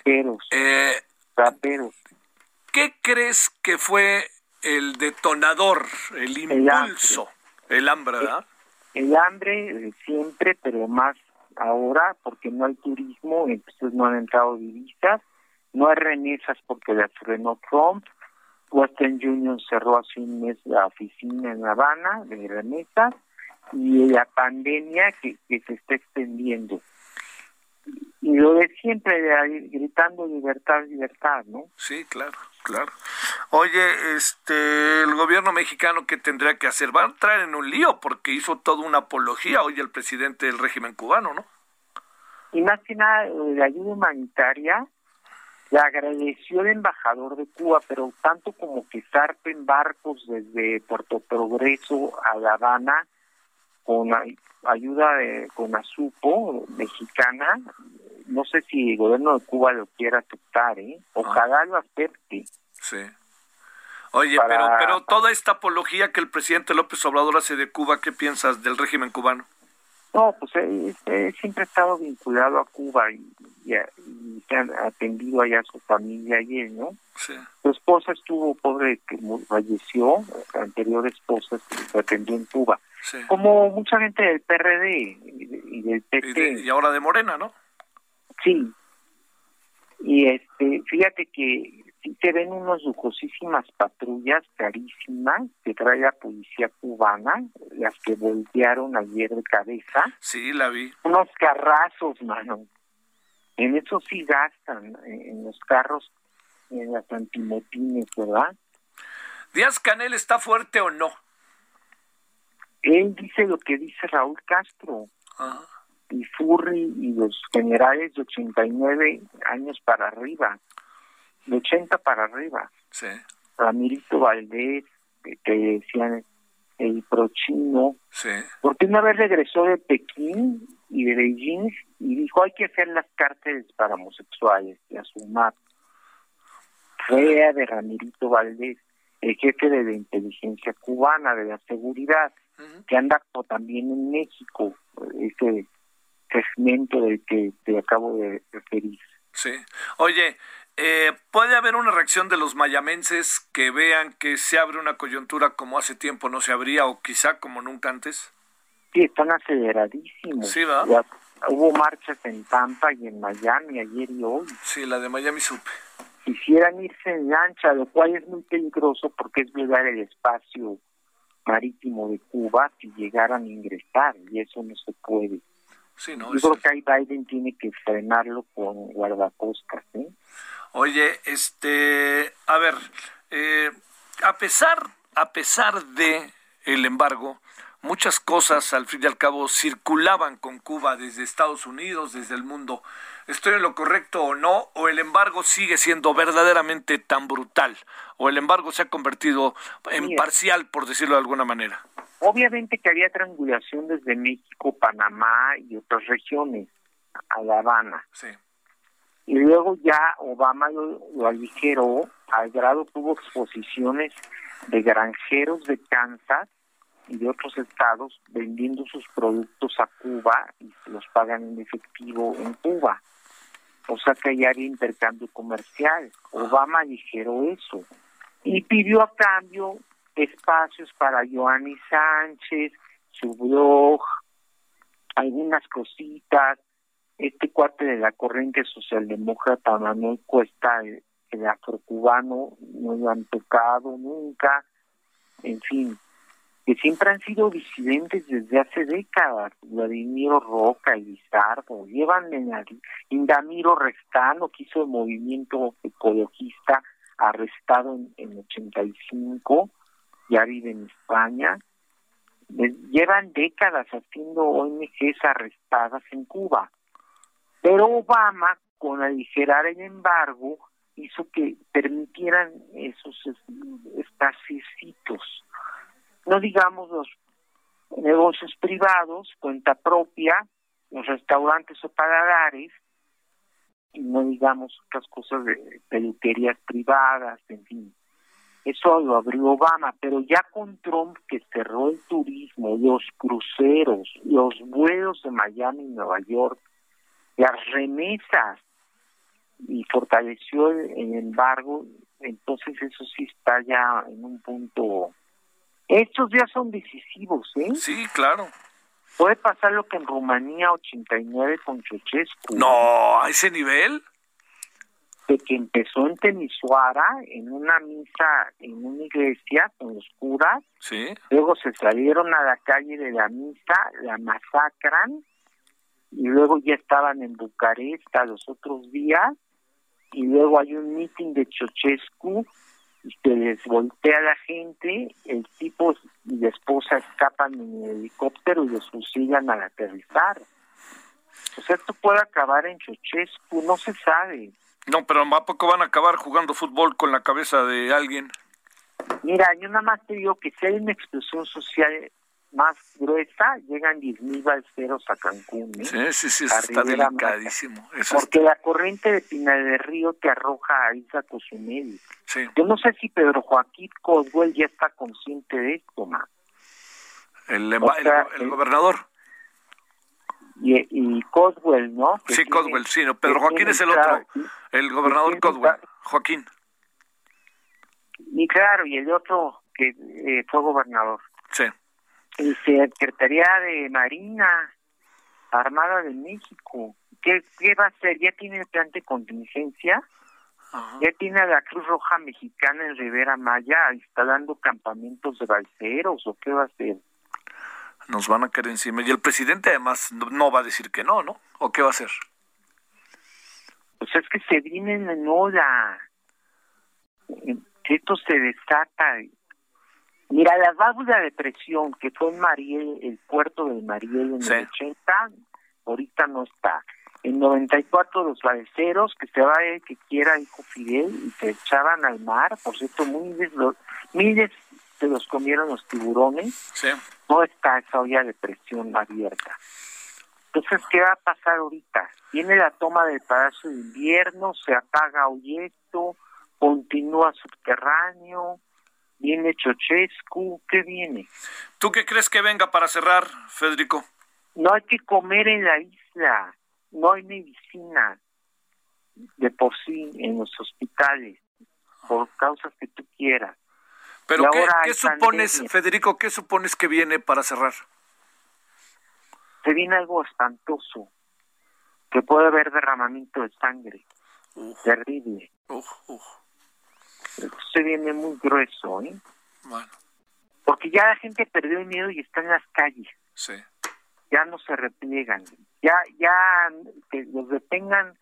[SPEAKER 3] eh,
[SPEAKER 10] raperos.
[SPEAKER 3] ¿Qué crees que fue el detonador, el impulso? El hambre, ¿verdad?
[SPEAKER 10] El hambre eh, siempre, pero más ahora porque no hay turismo, entonces no han entrado divisas, no hay remesas porque las frenó Trump, Western Union cerró hace un mes la oficina en La Habana de remesas y la pandemia que, se está extendiendo. Y lo de siempre, de- gritando libertad, libertad, ¿no?
[SPEAKER 3] Sí, claro, claro. Oye, este, el gobierno mexicano, ¿qué tendría que hacer? Va a entrar en un lío porque hizo toda una apología hoy el presidente del régimen cubano, ¿no?
[SPEAKER 10] Y más que nada, la ayuda humanitaria, le agradeció el embajador de Cuba, pero tanto como que zarpen barcos desde Puerto Progreso a La Habana con ay- ayuda de con Azupo, mexicana, no sé si el gobierno de Cuba lo quiera aceptar, ¿eh? Ojalá lo acepte.
[SPEAKER 3] Sí. Oye,
[SPEAKER 10] Para-
[SPEAKER 3] pero, pero toda esta apología que el presidente López Obrador hace de Cuba, ¿qué piensas del régimen cubano?
[SPEAKER 10] No, pues él, él siempre ha estado vinculado a Cuba y, y, y se han atendido allá a su familia y él, ¿no?
[SPEAKER 3] Sí.
[SPEAKER 10] Su esposa estuvo pobre, que falleció, la anterior esposa se atendió en Cuba.
[SPEAKER 3] Sí.
[SPEAKER 10] Como mucha gente del PRD y, de- y del PT.
[SPEAKER 3] Y, de- y ahora de Morena, ¿no?
[SPEAKER 10] Sí. Y este, fíjate que sí se ven unas lujosísimas patrullas carísimas que trae la policía cubana, las que voltearon ayer de cabeza.
[SPEAKER 3] Sí, la vi.
[SPEAKER 10] Unos carrazos, mano. En eso sí gastan, en, en los carros, en las antimotines, ¿verdad?
[SPEAKER 3] ¿Díaz Canel está fuerte o no?
[SPEAKER 10] Él dice lo que dice Raúl Castro. Y Furry y los generales de 89 años para arriba, de 80 para arriba.
[SPEAKER 3] Sí.
[SPEAKER 10] Ramirito Valdés, que, que decían el prochino,
[SPEAKER 3] Sí.
[SPEAKER 10] porque una vez regresó de Pekín y de Beijing y dijo hay que hacer las cárceles para homosexuales y a su map. Fue de Ramirito Valdés, el jefe de la inteligencia cubana, de la seguridad, que anda también en México, ese segmento del que te acabo de referir.
[SPEAKER 3] Sí. Oye, eh, ¿puede haber una reacción de los mayamenses que vean que se abre una coyuntura como hace tiempo no se abría o quizá como nunca antes?
[SPEAKER 10] Sí, están aceleradísimos.
[SPEAKER 3] Sí, ¿verdad?
[SPEAKER 10] Ya hubo marchas en Tampa y en Miami ayer y hoy.
[SPEAKER 3] Sí, la de Miami supe.
[SPEAKER 10] Quisieran irse en lancha, lo cual es muy peligroso porque es violar el espacio marítimo de Cuba si llegaran a ingresar y eso no se puede.
[SPEAKER 3] Sí, no,
[SPEAKER 10] Yo creo que ahí Biden tiene que frenarlo con guardacostas. ¿eh?
[SPEAKER 3] Oye, este, a ver, eh, a pesar, a pesar de el embargo, muchas cosas al fin y al cabo circulaban con Cuba desde Estados Unidos, desde el mundo. ¿Estoy en lo correcto o no? ¿O el embargo sigue siendo verdaderamente tan brutal? ¿O el embargo se ha convertido en parcial, por decirlo de alguna manera?
[SPEAKER 10] Obviamente que había triangulación desde México, Panamá y otras regiones a La Habana.
[SPEAKER 3] Sí.
[SPEAKER 10] Y luego ya Obama lo, lo aligeró, al grado tuvo exposiciones de granjeros de Kansas y de otros estados vendiendo sus productos a Cuba y los pagan en efectivo en Cuba. O sea que ya había intercambio comercial. Obama aligeró eso. Y pidió a cambio espacios para Joanny Sánchez, su blog, algunas cositas, este cuate de la corriente socialdemócrata Manuel Cuesta, el, el afrocubano, no lo han tocado nunca, en fin, que siempre han sido disidentes desde hace décadas, Vladimiro Roca y Lizardo, llevan en la, Indamiro Restano, que hizo el movimiento ecologista, arrestado en, en 85, ya vive en España, llevan décadas haciendo ONGs arrestadas en Cuba. Pero Obama, con aligerar el embargo, hizo que permitieran esos espacios, no digamos los negocios privados, cuenta propia, los restaurantes o paladares, y no digamos otras cosas de peluquerías privadas, en fin. Eso lo abrió Obama, pero ya con Trump que cerró el turismo, los cruceros, los vuelos de Miami y Nueva York, las remesas y fortaleció el embargo, entonces eso sí está ya en un punto. Estos días son decisivos, ¿eh?
[SPEAKER 3] Sí, claro.
[SPEAKER 10] Puede pasar lo que en Rumanía 89 con Ceausescu.
[SPEAKER 3] No, a ese nivel.
[SPEAKER 10] De que empezó en Temisuara, en una misa, en una iglesia con los curas.
[SPEAKER 3] Sí.
[SPEAKER 10] Luego se salieron a la calle de la misa, la masacran. Y luego ya estaban en Bucarest a los otros días. Y luego hay un meeting de Ceausescu y se les voltea la gente, el tipo y la esposa escapan en el helicóptero y los fusilan al aterrizar. O sea, esto puede acabar en Ceausescu, no se sabe.
[SPEAKER 3] No, pero ¿a poco van a acabar jugando fútbol con la cabeza de alguien?
[SPEAKER 10] Mira, yo nada más te digo que si hay una explosión social más gruesa, llegan 10.000 balseros a Cancún. ¿eh?
[SPEAKER 3] Sí, sí, sí, eso está delicadísimo. Eso
[SPEAKER 10] Porque la corriente de Pinal del Río te arroja a Isla Cozumel.
[SPEAKER 3] Sí.
[SPEAKER 10] Yo no sé si Pedro Joaquín Coswell ya está consciente de esto, ma.
[SPEAKER 3] El,
[SPEAKER 10] O sea,
[SPEAKER 3] el, el gobernador.
[SPEAKER 10] Y, y Coswell, ¿no? Que
[SPEAKER 3] Sí,
[SPEAKER 10] tiene-
[SPEAKER 3] Coswell, sí, no, Pedro Joaquín es el
[SPEAKER 10] claro,
[SPEAKER 3] otro. El gobernador Coswell. Joaquín.
[SPEAKER 10] Y claro, y el otro que eh, fue gobernador. Y Secretaría de Marina, Armada de México. ¿Qué, ¿Qué va a hacer? ¿Ya tiene el plan de contingencia? ¿Ya tiene a la Cruz Roja Mexicana en Rivera Maya instalando campamentos de balseros o qué va a hacer?
[SPEAKER 3] Nos van a caer encima. Y el presidente además no, no va a decir que no, ¿no? ¿O qué va a hacer?
[SPEAKER 10] Pues es que se vienen en ola. Esto se desata. Mira, la válvula de presión que fue en Mariel, el puerto de Mariel en
[SPEAKER 3] Sí.
[SPEAKER 10] el 80, ahorita no está. En 94 los balseros, que se va el que quiera, hijo Fidel, y se echaban al mar. Por cierto, miles, los, miles se los comieron los tiburones.
[SPEAKER 3] Sí.
[SPEAKER 10] No está esa olla de presión abierta. Entonces, ¿qué va a pasar ahorita? Viene la toma del Palacio de Invierno, se apaga Oyeto, continúa subterráneo, viene Chochescu, ¿qué viene?
[SPEAKER 3] ¿Tú qué crees que venga para cerrar, Federico?
[SPEAKER 10] No hay que comer en la isla, no hay medicina de por sí en los hospitales, por causas que tú quieras.
[SPEAKER 3] Pero ¿qué,
[SPEAKER 10] ahora
[SPEAKER 3] qué supones,
[SPEAKER 10] pandemia.
[SPEAKER 3] Federico, qué supones que viene para cerrar?
[SPEAKER 10] Se viene algo espantoso, que puede haber derramamiento de sangre, terrible.
[SPEAKER 3] Uf, uf.
[SPEAKER 10] Se viene muy grueso, ¿eh?
[SPEAKER 3] Bueno,
[SPEAKER 10] Porque ya la gente perdió el miedo y está en las calles,
[SPEAKER 3] sí.
[SPEAKER 10] ya no se repliegan, ya, ya que los detengan,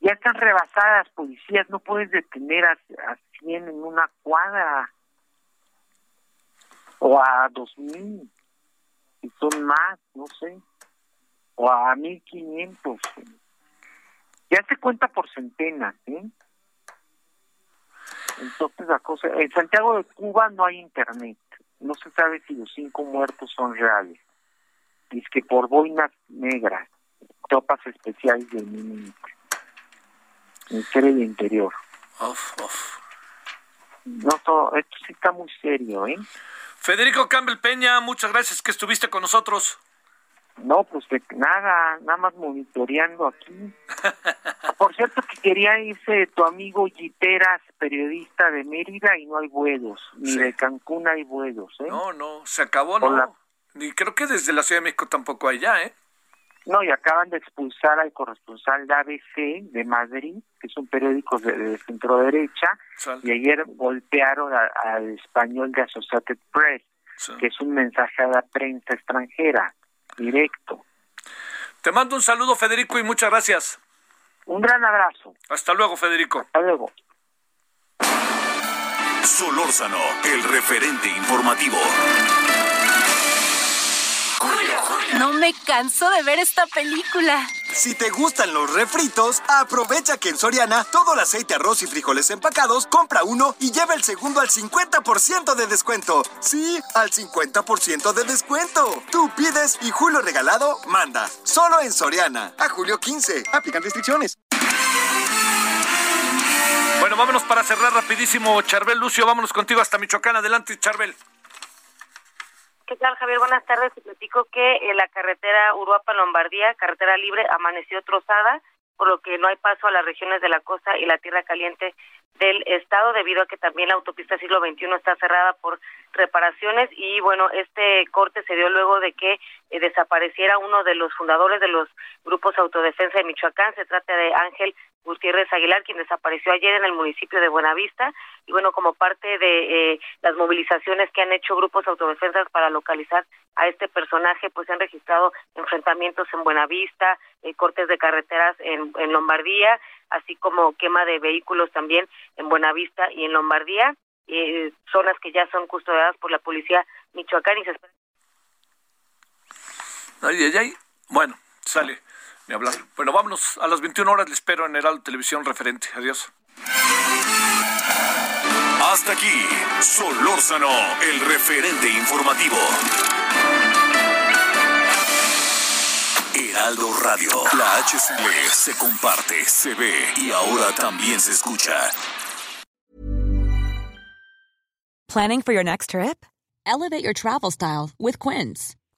[SPEAKER 10] ya están rebasadas policías, no puedes detener a, a 100 en una cuadra o a 2000, y son más, no sé, o a 1500. Ya se cuenta por centenas, ¿eh? Entonces la cosa, en Santiago de Cuba no hay internet, no se sabe si los cinco muertos son reales. Dice que por boinas negras, tropas especiales del Ministerio del Interior.
[SPEAKER 3] Uf, uf.
[SPEAKER 10] No, todo, esto sí está muy serio, ¿eh?
[SPEAKER 3] Federico Campbell Peña, muchas gracias que estuviste con nosotros.
[SPEAKER 10] No, pues de nada, nada más monitoreando aquí. Por cierto que quería irse tu amigo Giteras, periodista de Mérida, y no hay vuelos, ni
[SPEAKER 3] Sí.
[SPEAKER 10] de Cancún hay vuelos, ¿eh?
[SPEAKER 3] No, no, se acabó, ¿no?
[SPEAKER 10] Hola.
[SPEAKER 3] Y creo que desde la Ciudad de México tampoco hay ya, ¿eh?
[SPEAKER 10] No, y acaban de expulsar al corresponsal de ABC de Madrid, que es un periódico de, de centro derecha,
[SPEAKER 3] Sal.
[SPEAKER 10] y ayer golpearon al español de Associated Press, que es un mensaje a la prensa extranjera, directo.
[SPEAKER 3] Te mando un saludo, Federico, y muchas gracias.
[SPEAKER 10] Un gran abrazo.
[SPEAKER 3] Hasta luego, Federico.
[SPEAKER 10] Hasta luego.
[SPEAKER 2] Solórzano, el referente informativo.
[SPEAKER 9] No me canso de ver esta película.
[SPEAKER 7] Si te gustan los refritos, aprovecha que en Soriana todo el aceite, arroz y frijoles empacados, compra uno y lleva el segundo al 50% de descuento. Sí, al 50% de descuento. Tú pides y Julio Regalado manda. Solo en Soriana. A julio 15. Aplican restricciones.
[SPEAKER 3] Bueno, vámonos para cerrar rapidísimo. Charbel Lucio, vámonos contigo hasta Michoacán. Adelante, Charbel.
[SPEAKER 11] ¿Qué Javier? Buenas tardes. Te platico que eh, la carretera Uruapa-Lombardía, carretera libre, amaneció trozada, por lo que no hay paso a las regiones de la costa y la tierra caliente del estado, debido a que también la autopista siglo XXI está cerrada por reparaciones y bueno, este corte se dio luego de que eh, desapareciera uno de los fundadores de los grupos autodefensa de Michoacán, se trata de Ángel Gutiérrez Aguilar, quien desapareció ayer en el municipio de Buenavista. Y bueno, como parte de eh, las movilizaciones que han hecho grupos autodefensas para localizar a este personaje, pues se han registrado enfrentamientos en Buenavista, eh, cortes de carreteras en, Lombardía, así como quema de vehículos también en Buenavista y en Lombardía, eh, zonas que ya son custodiadas por la policía michoacán y se espera.
[SPEAKER 3] Ay, ay, ay. Bueno, sale ni hablar. Bueno, vámonos. A las 21 horas le espero en Heraldo Televisión referente. Adiós.
[SPEAKER 2] Hasta aquí, Solórzano, el referente informativo. Heraldo Radio, la HCL se comparte, se ve y ahora también se escucha.
[SPEAKER 12] Planning for your next trip? Elevate your travel style with Quince.